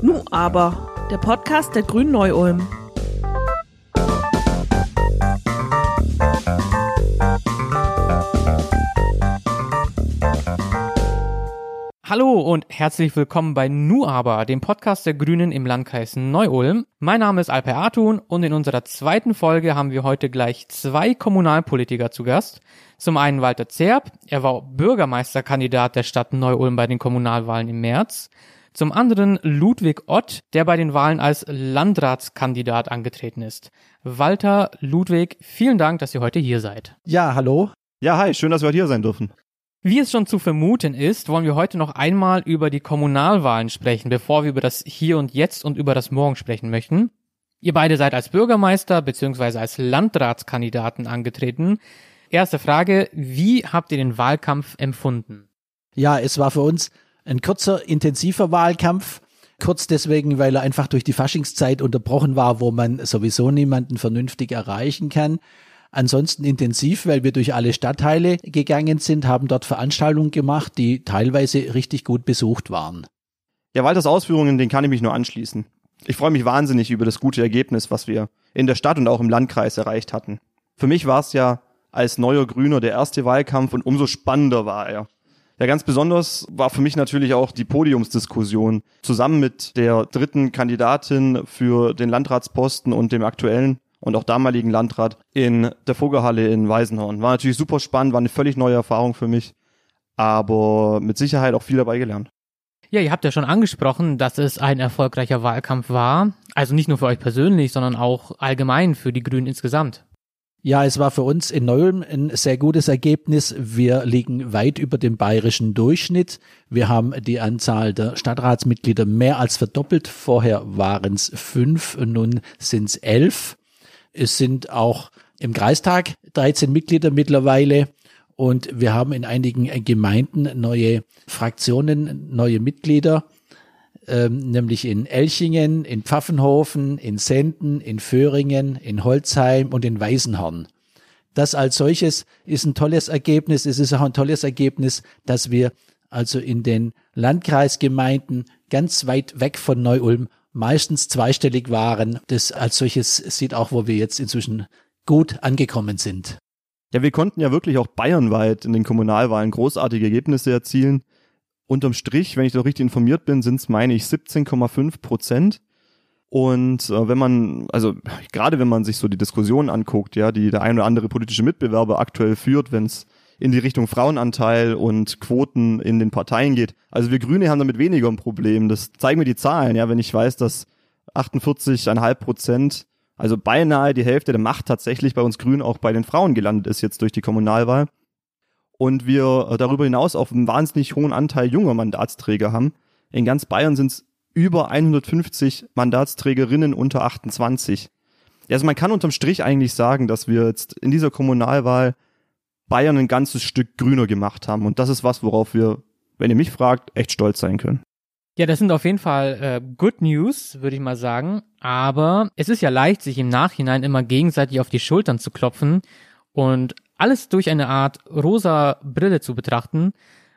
Nu aber, der Podcast der Grünen Neu-Ulm. Hallo und herzlich willkommen bei Nu aber, dem Podcast der Grünen im Landkreis Neu-Ulm. Mein Name ist Alper Artun und in unserer zweiten Folge haben wir heute gleich zwei Kommunalpolitiker zu Gast. Zum einen Walter Zerb, er war Bürgermeisterkandidat der Stadt Neu-Ulm bei den Kommunalwahlen im März. Zum anderen Ludwig Ott, der bei den Wahlen als Landratskandidat angetreten ist. Walter, Ludwig, vielen Dank, dass ihr heute hier seid. Ja, hallo. Ja, hi, schön, dass wir heute hier sein dürfen. Wie es schon zu vermuten ist, wollen wir heute noch einmal über die Kommunalwahlen sprechen, bevor wir über das Hier und Jetzt und über das Morgen sprechen möchten. Ihr beide seid als Bürgermeister bzw. als Landratskandidaten angetreten. Erste Frage, wie habt ihr den Wahlkampf empfunden? Ja, es war für uns ein kurzer, intensiver Wahlkampf. Kurz deswegen, weil er einfach durch die Faschingszeit unterbrochen war, wo man sowieso niemanden vernünftig erreichen kann. Ansonsten intensiv, weil wir durch alle Stadtteile gegangen sind, haben dort Veranstaltungen gemacht, die teilweise richtig gut besucht waren. Ja, Walters Ausführungen, den kann ich mich nur anschließen. Ich freue mich wahnsinnig über das gute Ergebnis, was wir in der Stadt und auch im Landkreis erreicht hatten. Für mich war es ja als neuer Grüner der erste Wahlkampf und umso spannender war er. Ja, ganz besonders war für mich natürlich auch die Podiumsdiskussion zusammen mit der dritten Kandidatin für den Landratsposten und dem aktuellen und auch damaligen Landrat in der Vogelhalle in Weisenhorn. War natürlich super spannend, war eine völlig neue Erfahrung für mich, aber mit Sicherheit auch viel dabei gelernt. Ja, ihr habt ja schon angesprochen, dass es ein erfolgreicher Wahlkampf war. Also nicht nur für euch persönlich, sondern auch allgemein für die Grünen insgesamt. Ja, es war für uns in Neulm ein sehr gutes Ergebnis. Wir liegen weit über dem bayerischen Durchschnitt. Wir haben die Anzahl der Stadtratsmitglieder mehr als verdoppelt. Vorher waren es fünf, nun sind es elf. Es sind auch im Kreistag 13 Mitglieder mittlerweile. Und wir haben in einigen Gemeinden neue Fraktionen, neue Mitglieder, ähm, nämlich in Elchingen, in Pfaffenhofen, in Senden, in Föhringen, in Holzheim und in Weisenhorn. Das als solches ist ein tolles Ergebnis. Es ist auch ein tolles Ergebnis, dass wir also in den Landkreisgemeinden ganz weit weg von Neu-Ulm meistens zweistellig waren. Das als solches sieht auch, wo wir jetzt inzwischen gut angekommen sind. Ja, wir konnten ja wirklich auch bayernweit in den Kommunalwahlen großartige Ergebnisse erzielen. Unterm Strich, wenn ich doch richtig informiert bin, sind es, meine ich, 17,5 Prozent. Und äh, wenn man, also gerade wenn man sich so die Diskussion anguckt, ja, die der ein oder andere politische Mitbewerber aktuell führt, wenn es in die Richtung Frauenanteil und Quoten in den Parteien geht. Also wir Grüne haben damit weniger ein Problem. Das zeigen mir die Zahlen, ja, wenn ich weiß, dass 48,5 Prozent, also beinahe die Hälfte der Macht tatsächlich bei uns Grünen auch bei den Frauen gelandet ist jetzt durch die Kommunalwahl. Und wir äh, darüber hinaus auch einen wahnsinnig hohen Anteil junger Mandatsträger haben. In ganz Bayern sind es über 150 Mandatsträgerinnen unter 28. Also man kann unterm Strich eigentlich sagen, dass wir jetzt in dieser Kommunalwahl Bayern ein ganzes Stück grüner gemacht haben. Und das ist was, worauf wir, wenn ihr mich fragt, echt stolz sein können. Ja, das sind auf jeden Fall äh, Good News, würde ich mal sagen. Aber es ist ja leicht, sich im Nachhinein immer gegenseitig auf die Schultern zu klopfen und alles durch eine Art rosa Brille zu betrachten.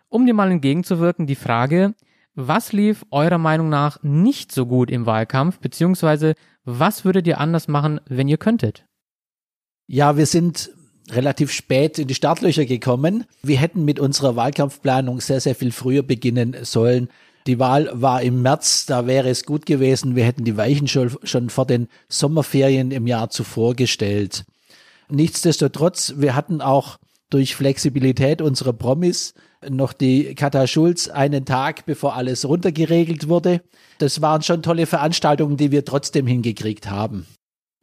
Um dir mal entgegenzuwirken, die Frage, was lief eurer Meinung nach nicht so gut im Wahlkampf, beziehungsweise was würdet ihr anders machen, wenn ihr könntet? Ja, wir sind relativ spät in die Startlöcher gekommen. Wir hätten mit unserer Wahlkampfplanung sehr, sehr viel früher beginnen sollen. Die Wahl war im März, da wäre es gut gewesen. Wir hätten die Weichen schon, schon vor den Sommerferien im Jahr zuvor gestellt. Nichtsdestotrotz, wir hatten auch durch Flexibilität unserer Promis noch die Kata Schulz einen Tag, bevor alles runtergeregelt wurde. Das waren schon tolle Veranstaltungen, die wir trotzdem hingekriegt haben.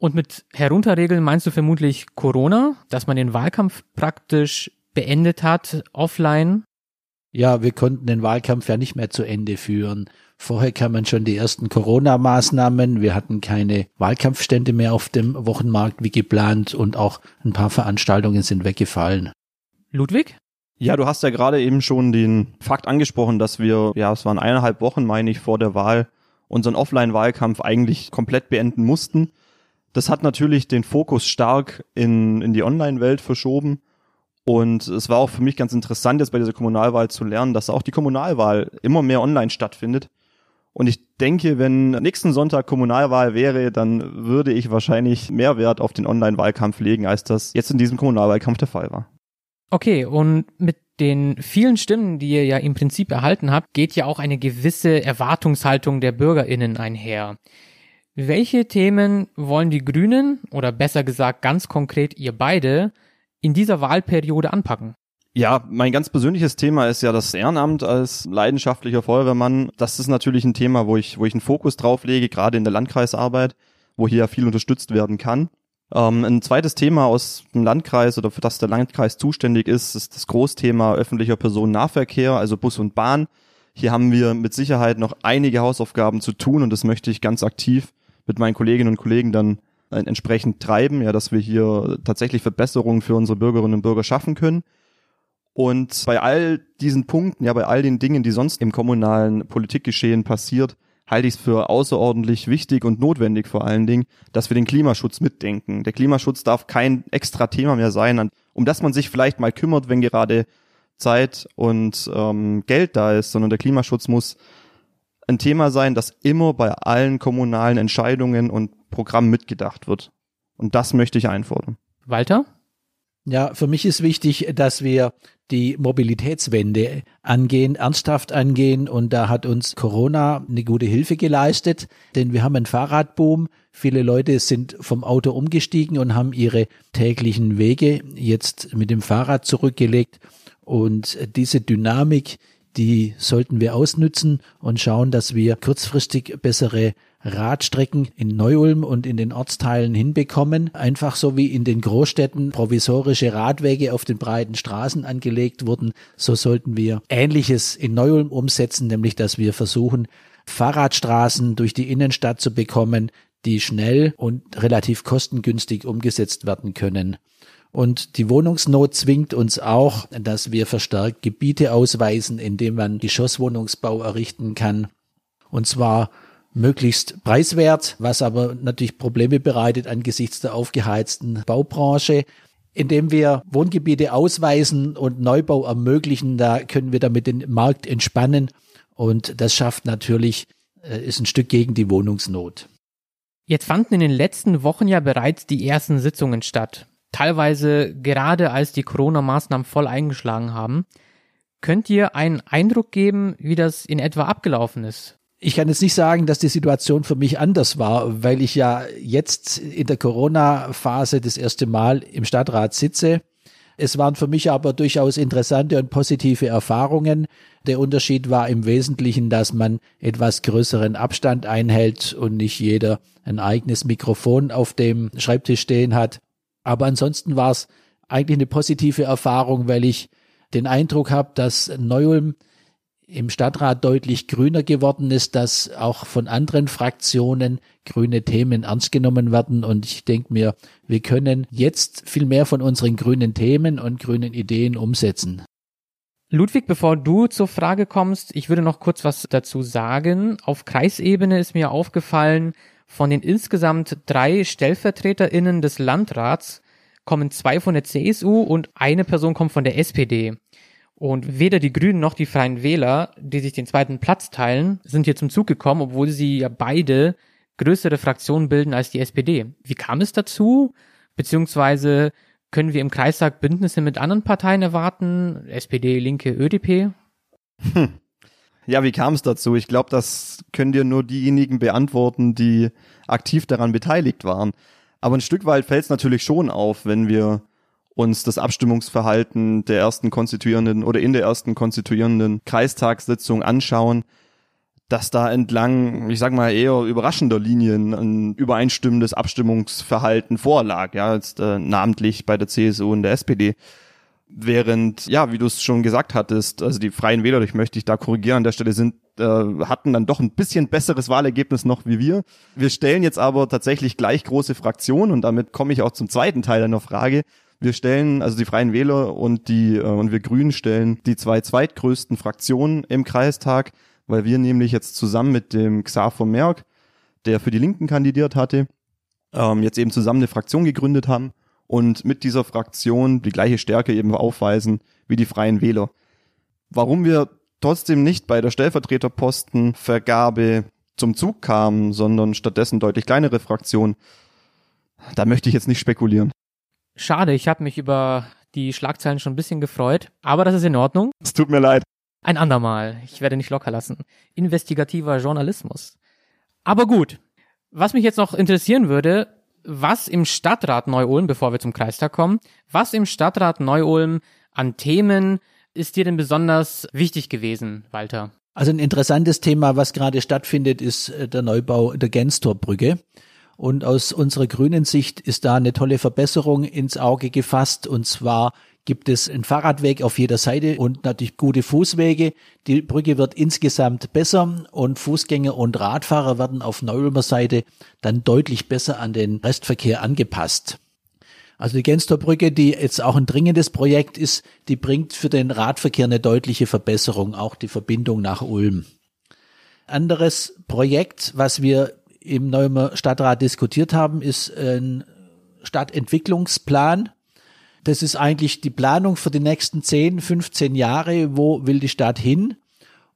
Und mit herunterregeln meinst du vermutlich Corona, dass man den Wahlkampf praktisch beendet hat, offline? Ja, wir konnten den Wahlkampf ja nicht mehr zu Ende führen. Vorher kamen schon die ersten Corona-Maßnahmen. Wir hatten keine Wahlkampfstände mehr auf dem Wochenmarkt wie geplant und auch ein paar Veranstaltungen sind weggefallen. Ludwig? Ja, du hast ja gerade eben schon den Fakt angesprochen, dass wir, ja, es waren eineinhalb Wochen, meine ich, vor der Wahl unseren Offline-Wahlkampf eigentlich komplett beenden mussten. Das hat natürlich den Fokus stark in, in die Online-Welt verschoben. Und es war auch für mich ganz interessant, jetzt bei dieser Kommunalwahl zu lernen, dass auch die Kommunalwahl immer mehr online stattfindet. Und ich denke, wenn nächsten Sonntag Kommunalwahl wäre, dann würde ich wahrscheinlich mehr Wert auf den Online-Wahlkampf legen, als das jetzt in diesem Kommunalwahlkampf der Fall war. Okay, und mit den vielen Stimmen, die ihr ja im Prinzip erhalten habt, geht ja auch eine gewisse Erwartungshaltung der Bürgerinnen einher. Welche Themen wollen die Grünen oder besser gesagt ganz konkret ihr beide in dieser Wahlperiode anpacken? Ja, mein ganz persönliches Thema ist ja das Ehrenamt als leidenschaftlicher Feuerwehrmann. Das ist natürlich ein Thema, wo ich, wo ich einen Fokus drauf lege, gerade in der Landkreisarbeit, wo hier ja viel unterstützt werden kann. Ähm, ein zweites Thema aus dem Landkreis oder für das der Landkreis zuständig ist, ist das Großthema öffentlicher Personennahverkehr, also Bus und Bahn. Hier haben wir mit Sicherheit noch einige Hausaufgaben zu tun und das möchte ich ganz aktiv mit meinen Kolleginnen und Kollegen dann entsprechend treiben, ja, dass wir hier tatsächlich Verbesserungen für unsere Bürgerinnen und Bürger schaffen können. Und bei all diesen Punkten, ja, bei all den Dingen, die sonst im kommunalen Politikgeschehen passiert, halte ich es für außerordentlich wichtig und notwendig vor allen Dingen, dass wir den Klimaschutz mitdenken. Der Klimaschutz darf kein extra Thema mehr sein, um das man sich vielleicht mal kümmert, wenn gerade Zeit und ähm, Geld da ist, sondern der Klimaschutz muss ein Thema sein, das immer bei allen kommunalen Entscheidungen und Programmen mitgedacht wird. Und das möchte ich einfordern. Walter? Ja, für mich ist wichtig, dass wir die Mobilitätswende angehen, ernsthaft angehen. Und da hat uns Corona eine gute Hilfe geleistet, denn wir haben einen Fahrradboom. Viele Leute sind vom Auto umgestiegen und haben ihre täglichen Wege jetzt mit dem Fahrrad zurückgelegt. Und diese Dynamik, die sollten wir ausnützen und schauen, dass wir kurzfristig bessere Radstrecken in Neu-Ulm und in den Ortsteilen hinbekommen. Einfach so wie in den Großstädten provisorische Radwege auf den breiten Straßen angelegt wurden, so sollten wir Ähnliches in Neu-Ulm umsetzen, nämlich dass wir versuchen, Fahrradstraßen durch die Innenstadt zu bekommen, die schnell und relativ kostengünstig umgesetzt werden können. Und die Wohnungsnot zwingt uns auch, dass wir verstärkt Gebiete ausweisen, in denen man Geschosswohnungsbau errichten kann. Und zwar möglichst preiswert, was aber natürlich Probleme bereitet angesichts der aufgeheizten Baubranche. Indem wir Wohngebiete ausweisen und Neubau ermöglichen, da können wir damit den Markt entspannen. Und das schafft natürlich, äh, ist ein Stück gegen die Wohnungsnot. Jetzt fanden in den letzten Wochen ja bereits die ersten Sitzungen statt teilweise gerade als die Corona-Maßnahmen voll eingeschlagen haben. Könnt ihr einen Eindruck geben, wie das in etwa abgelaufen ist? Ich kann jetzt nicht sagen, dass die Situation für mich anders war, weil ich ja jetzt in der Corona-Phase das erste Mal im Stadtrat sitze. Es waren für mich aber durchaus interessante und positive Erfahrungen. Der Unterschied war im Wesentlichen, dass man etwas größeren Abstand einhält und nicht jeder ein eigenes Mikrofon auf dem Schreibtisch stehen hat. Aber ansonsten war es eigentlich eine positive Erfahrung, weil ich den Eindruck habe, dass Neu-Ulm im Stadtrat deutlich grüner geworden ist, dass auch von anderen Fraktionen grüne Themen ernst genommen werden. Und ich denke mir, wir können jetzt viel mehr von unseren grünen Themen und grünen Ideen umsetzen. Ludwig, bevor du zur Frage kommst, ich würde noch kurz was dazu sagen. Auf Kreisebene ist mir aufgefallen, von den insgesamt drei StellvertreterInnen des Landrats kommen zwei von der CSU und eine Person kommt von der SPD. Und weder die Grünen noch die Freien Wähler, die sich den zweiten Platz teilen, sind hier zum Zug gekommen, obwohl sie ja beide größere Fraktionen bilden als die SPD. Wie kam es dazu? Beziehungsweise können wir im Kreistag Bündnisse mit anderen Parteien erwarten? SPD, Linke, ÖDP? Hm. Ja, wie kam es dazu? Ich glaube, das können dir nur diejenigen beantworten, die aktiv daran beteiligt waren. Aber ein Stück weit fällt es natürlich schon auf, wenn wir uns das Abstimmungsverhalten der ersten konstituierenden oder in der ersten konstituierenden Kreistagssitzung anschauen, dass da entlang, ich sag mal, eher überraschender Linien ein übereinstimmendes Abstimmungsverhalten vorlag, ja, als äh, namentlich bei der CSU und der SPD. Während, ja, wie du es schon gesagt hattest, also die Freien Wähler, ich möchte dich da korrigieren an der Stelle, sind, äh, hatten dann doch ein bisschen besseres Wahlergebnis noch wie wir. Wir stellen jetzt aber tatsächlich gleich große Fraktionen und damit komme ich auch zum zweiten Teil deiner Frage. Wir stellen, also die Freien Wähler und die, äh, und wir Grünen stellen die zwei zweitgrößten Fraktionen im Kreistag, weil wir nämlich jetzt zusammen mit dem Xaver Merck, der für die Linken kandidiert hatte, ähm, jetzt eben zusammen eine Fraktion gegründet haben und mit dieser Fraktion die gleiche Stärke eben aufweisen wie die Freien Wähler. Warum wir trotzdem nicht bei der Stellvertreterpostenvergabe zum Zug kamen, sondern stattdessen deutlich kleinere Fraktionen, da möchte ich jetzt nicht spekulieren. Schade, ich habe mich über die Schlagzeilen schon ein bisschen gefreut, aber das ist in Ordnung. Es tut mir leid. Ein andermal. Ich werde nicht locker lassen. Investigativer Journalismus. Aber gut. Was mich jetzt noch interessieren würde, was im Stadtrat Neu-Ulm, bevor wir zum Kreistag kommen, was im Stadtrat Neu-Ulm an Themen ist dir denn besonders wichtig gewesen, Walter? Also ein interessantes Thema, was gerade stattfindet, ist äh, der Neubau der Genstorbrücke. Und aus unserer grünen Sicht ist da eine tolle Verbesserung ins Auge gefasst. Und zwar gibt es einen Fahrradweg auf jeder Seite und natürlich gute Fußwege. Die Brücke wird insgesamt besser und Fußgänger und Radfahrer werden auf Neulmer Seite dann deutlich besser an den Restverkehr angepasst. Also die Genstorbrücke, die jetzt auch ein dringendes Projekt ist, die bringt für den Radverkehr eine deutliche Verbesserung, auch die Verbindung nach Ulm. Anderes Projekt, was wir im Neumer Stadtrat diskutiert haben, ist ein Stadtentwicklungsplan. Das ist eigentlich die Planung für die nächsten 10, 15 Jahre. Wo will die Stadt hin?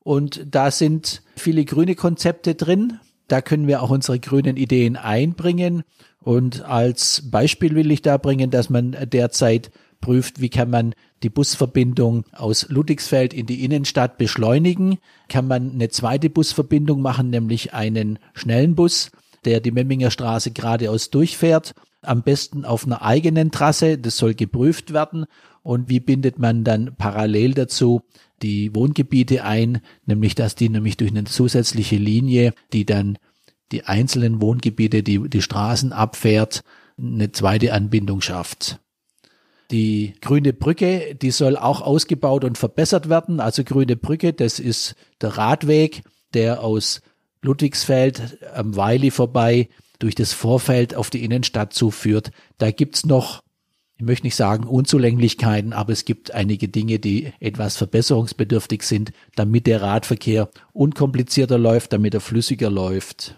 Und da sind viele grüne Konzepte drin. Da können wir auch unsere grünen Ideen einbringen. Und als Beispiel will ich da bringen, dass man derzeit prüft, wie kann man die Busverbindung aus Ludwigsfeld in die Innenstadt beschleunigen. Kann man eine zweite Busverbindung machen, nämlich einen schnellen Bus, der die Memminger Straße geradeaus durchfährt am besten auf einer eigenen Trasse. Das soll geprüft werden. Und wie bindet man dann parallel dazu die Wohngebiete ein? Nämlich, dass die nämlich durch eine zusätzliche Linie, die dann die einzelnen Wohngebiete, die, die Straßen abfährt, eine zweite Anbindung schafft. Die grüne Brücke, die soll auch ausgebaut und verbessert werden. Also grüne Brücke, das ist der Radweg, der aus Ludwigsfeld am Weili vorbei durch das Vorfeld auf die Innenstadt zuführt. Da gibt's noch, ich möchte nicht sagen Unzulänglichkeiten, aber es gibt einige Dinge, die etwas verbesserungsbedürftig sind, damit der Radverkehr unkomplizierter läuft, damit er flüssiger läuft.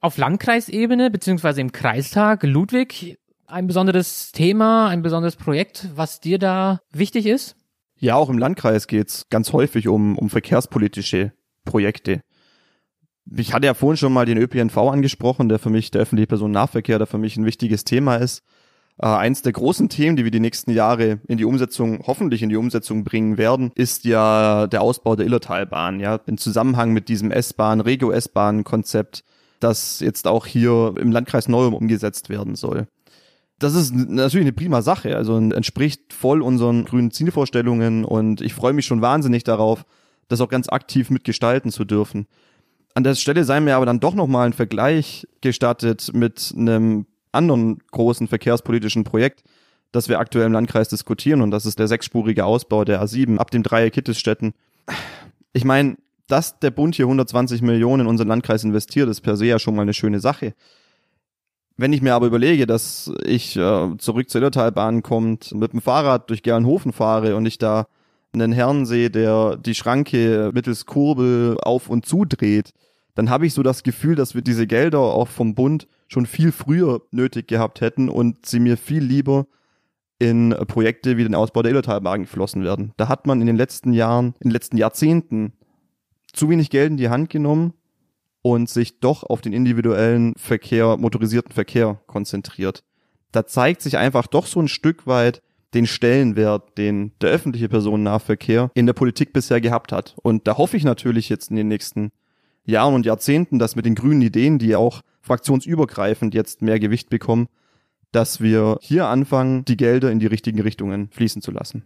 Auf Landkreisebene beziehungsweise im Kreistag Ludwig ein besonderes Thema, ein besonderes Projekt, was dir da wichtig ist? Ja, auch im Landkreis geht's ganz häufig um, um verkehrspolitische Projekte ich hatte ja vorhin schon mal den ÖPNV angesprochen, der für mich, der öffentliche Personennahverkehr, der für mich ein wichtiges Thema ist. Äh, eins der großen Themen, die wir die nächsten Jahre in die Umsetzung, hoffentlich in die Umsetzung bringen werden, ist ja der Ausbau der Illertalbahn, ja, im Zusammenhang mit diesem S-Bahn, Regio-S-Bahn-Konzept, das jetzt auch hier im Landkreis Neum umgesetzt werden soll. Das ist natürlich eine prima Sache, also entspricht voll unseren grünen Zielvorstellungen und ich freue mich schon wahnsinnig darauf, das auch ganz aktiv mitgestalten zu dürfen. An der Stelle sei mir aber dann doch nochmal ein Vergleich gestattet mit einem anderen großen verkehrspolitischen Projekt, das wir aktuell im Landkreis diskutieren und das ist der sechsspurige Ausbau der A7 ab dem Dreieck Kittelstetten. Ich meine, dass der Bund hier 120 Millionen in unseren Landkreis investiert, ist per se ja schon mal eine schöne Sache. Wenn ich mir aber überlege, dass ich äh, zurück zur Illertalbahn kommt, mit dem Fahrrad durch Gernhofen fahre und ich da einen Herrn sehe, der die Schranke mittels Kurbel auf und zudreht, dann habe ich so das Gefühl, dass wir diese Gelder auch vom Bund schon viel früher nötig gehabt hätten und sie mir viel lieber in Projekte wie den Ausbau der Illertalbahn geflossen werden. Da hat man in den letzten Jahren, in den letzten Jahrzehnten zu wenig Geld in die Hand genommen und sich doch auf den individuellen Verkehr, motorisierten Verkehr konzentriert. Da zeigt sich einfach doch so ein Stück weit den Stellenwert, den der öffentliche Personennahverkehr in der Politik bisher gehabt hat. Und da hoffe ich natürlich jetzt in den nächsten Jahren und Jahrzehnten, dass mit den grünen Ideen, die auch fraktionsübergreifend jetzt mehr Gewicht bekommen, dass wir hier anfangen, die Gelder in die richtigen Richtungen fließen zu lassen.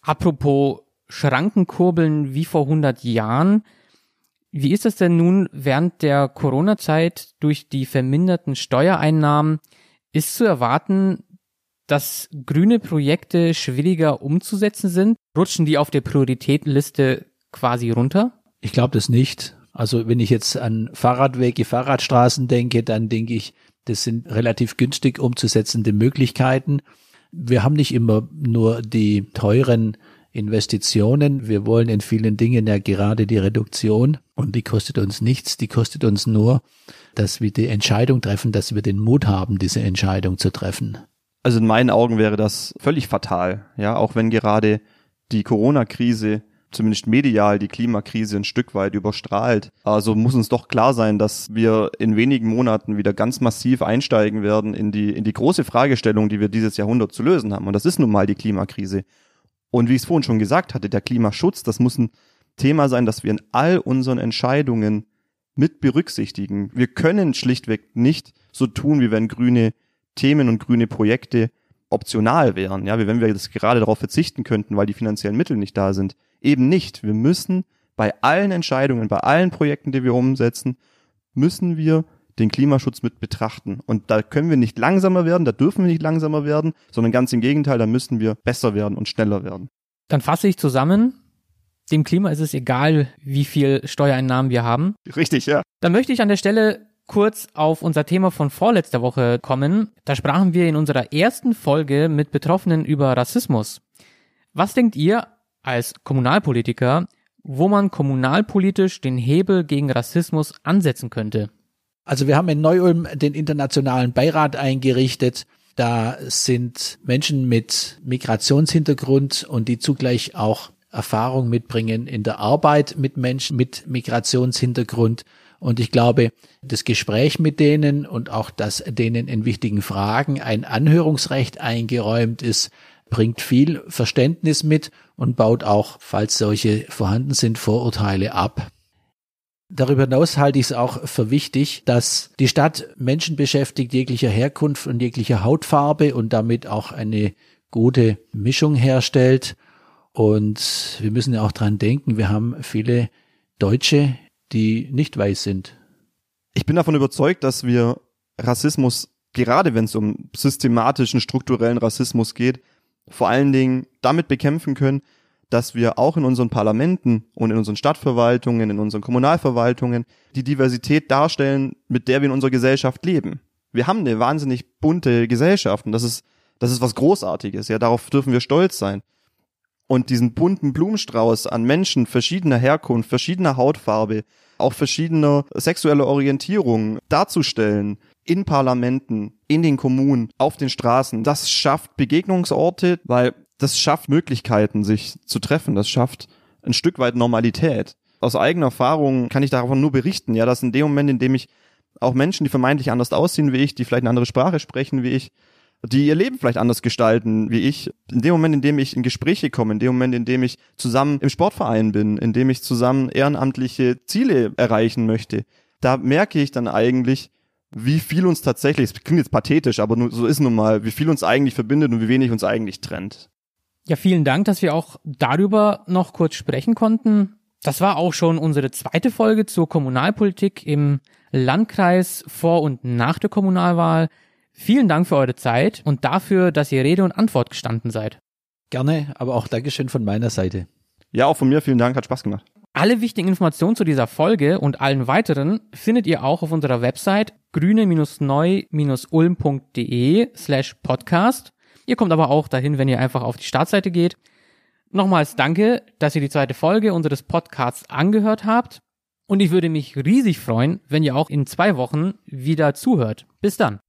Apropos Schrankenkurbeln wie vor 100 Jahren. Wie ist das denn nun während der Corona-Zeit durch die verminderten Steuereinnahmen? Ist zu erwarten, dass grüne Projekte schwieriger umzusetzen sind? Rutschen die auf der Prioritätenliste quasi runter? Ich glaube das nicht. Also wenn ich jetzt an Fahrradwege, Fahrradstraßen denke, dann denke ich, das sind relativ günstig umzusetzende Möglichkeiten. Wir haben nicht immer nur die teuren Investitionen. Wir wollen in vielen Dingen ja gerade die Reduktion und die kostet uns nichts. Die kostet uns nur, dass wir die Entscheidung treffen, dass wir den Mut haben, diese Entscheidung zu treffen. Also in meinen Augen wäre das völlig fatal, ja, auch wenn gerade die Corona-Krise zumindest medial die Klimakrise ein Stück weit überstrahlt. Also muss uns doch klar sein, dass wir in wenigen Monaten wieder ganz massiv einsteigen werden in die, in die große Fragestellung, die wir dieses Jahrhundert zu lösen haben. Und das ist nun mal die Klimakrise. Und wie ich es vorhin schon gesagt hatte, der Klimaschutz, das muss ein Thema sein, dass wir in all unseren Entscheidungen mit berücksichtigen. Wir können schlichtweg nicht so tun, wie wenn grüne Themen und grüne Projekte optional wären, ja, wie wenn wir jetzt gerade darauf verzichten könnten, weil die finanziellen Mittel nicht da sind. Eben nicht. Wir müssen bei allen Entscheidungen, bei allen Projekten, die wir umsetzen, müssen wir den Klimaschutz mit betrachten. Und da können wir nicht langsamer werden, da dürfen wir nicht langsamer werden, sondern ganz im Gegenteil, da müssen wir besser werden und schneller werden. Dann fasse ich zusammen. Dem Klima ist es egal, wie viel Steuereinnahmen wir haben. Richtig, ja. Dann möchte ich an der Stelle kurz auf unser Thema von vorletzter Woche kommen. Da sprachen wir in unserer ersten Folge mit Betroffenen über Rassismus. Was denkt ihr als Kommunalpolitiker, wo man kommunalpolitisch den Hebel gegen Rassismus ansetzen könnte? Also wir haben in Neu-Ulm den internationalen Beirat eingerichtet. Da sind Menschen mit Migrationshintergrund und die zugleich auch Erfahrung mitbringen in der Arbeit mit Menschen mit Migrationshintergrund. Und ich glaube, das Gespräch mit denen und auch, dass denen in wichtigen Fragen ein Anhörungsrecht eingeräumt ist, bringt viel Verständnis mit und baut auch, falls solche vorhanden sind, Vorurteile ab. Darüber hinaus halte ich es auch für wichtig, dass die Stadt Menschen beschäftigt jeglicher Herkunft und jeglicher Hautfarbe und damit auch eine gute Mischung herstellt. Und wir müssen ja auch dran denken, wir haben viele Deutsche, die nicht weiß sind. Ich bin davon überzeugt, dass wir Rassismus, gerade wenn es um systematischen, strukturellen Rassismus geht, vor allen Dingen damit bekämpfen können, dass wir auch in unseren Parlamenten und in unseren Stadtverwaltungen, in unseren Kommunalverwaltungen die Diversität darstellen, mit der wir in unserer Gesellschaft leben. Wir haben eine wahnsinnig bunte Gesellschaft und das ist, das ist was Großartiges. Ja, darauf dürfen wir stolz sein. Und diesen bunten Blumenstrauß an Menschen verschiedener Herkunft, verschiedener Hautfarbe, auch verschiedener sexueller Orientierung darzustellen, in Parlamenten, in den Kommunen, auf den Straßen. Das schafft Begegnungsorte, weil das schafft Möglichkeiten, sich zu treffen. Das schafft ein Stück weit Normalität. Aus eigener Erfahrung kann ich davon nur berichten, ja, dass in dem Moment, in dem ich auch Menschen, die vermeintlich anders aussehen wie ich, die vielleicht eine andere Sprache sprechen wie ich, die ihr Leben vielleicht anders gestalten wie ich, in dem Moment, in dem ich in Gespräche komme, in dem Moment, in dem ich zusammen im Sportverein bin, in dem ich zusammen ehrenamtliche Ziele erreichen möchte, da merke ich dann eigentlich, wie viel uns tatsächlich, es klingt jetzt pathetisch, aber nur, so ist nun mal, wie viel uns eigentlich verbindet und wie wenig uns eigentlich trennt. Ja, vielen Dank, dass wir auch darüber noch kurz sprechen konnten. Das war auch schon unsere zweite Folge zur Kommunalpolitik im Landkreis vor und nach der Kommunalwahl. Vielen Dank für eure Zeit und dafür, dass ihr Rede und Antwort gestanden seid. Gerne, aber auch Dankeschön von meiner Seite. Ja, auch von mir vielen Dank, hat Spaß gemacht. Alle wichtigen Informationen zu dieser Folge und allen weiteren findet ihr auch auf unserer Website grüne-neu-ulm.de slash podcast. Ihr kommt aber auch dahin, wenn ihr einfach auf die Startseite geht. Nochmals danke, dass ihr die zweite Folge unseres Podcasts angehört habt. Und ich würde mich riesig freuen, wenn ihr auch in zwei Wochen wieder zuhört. Bis dann.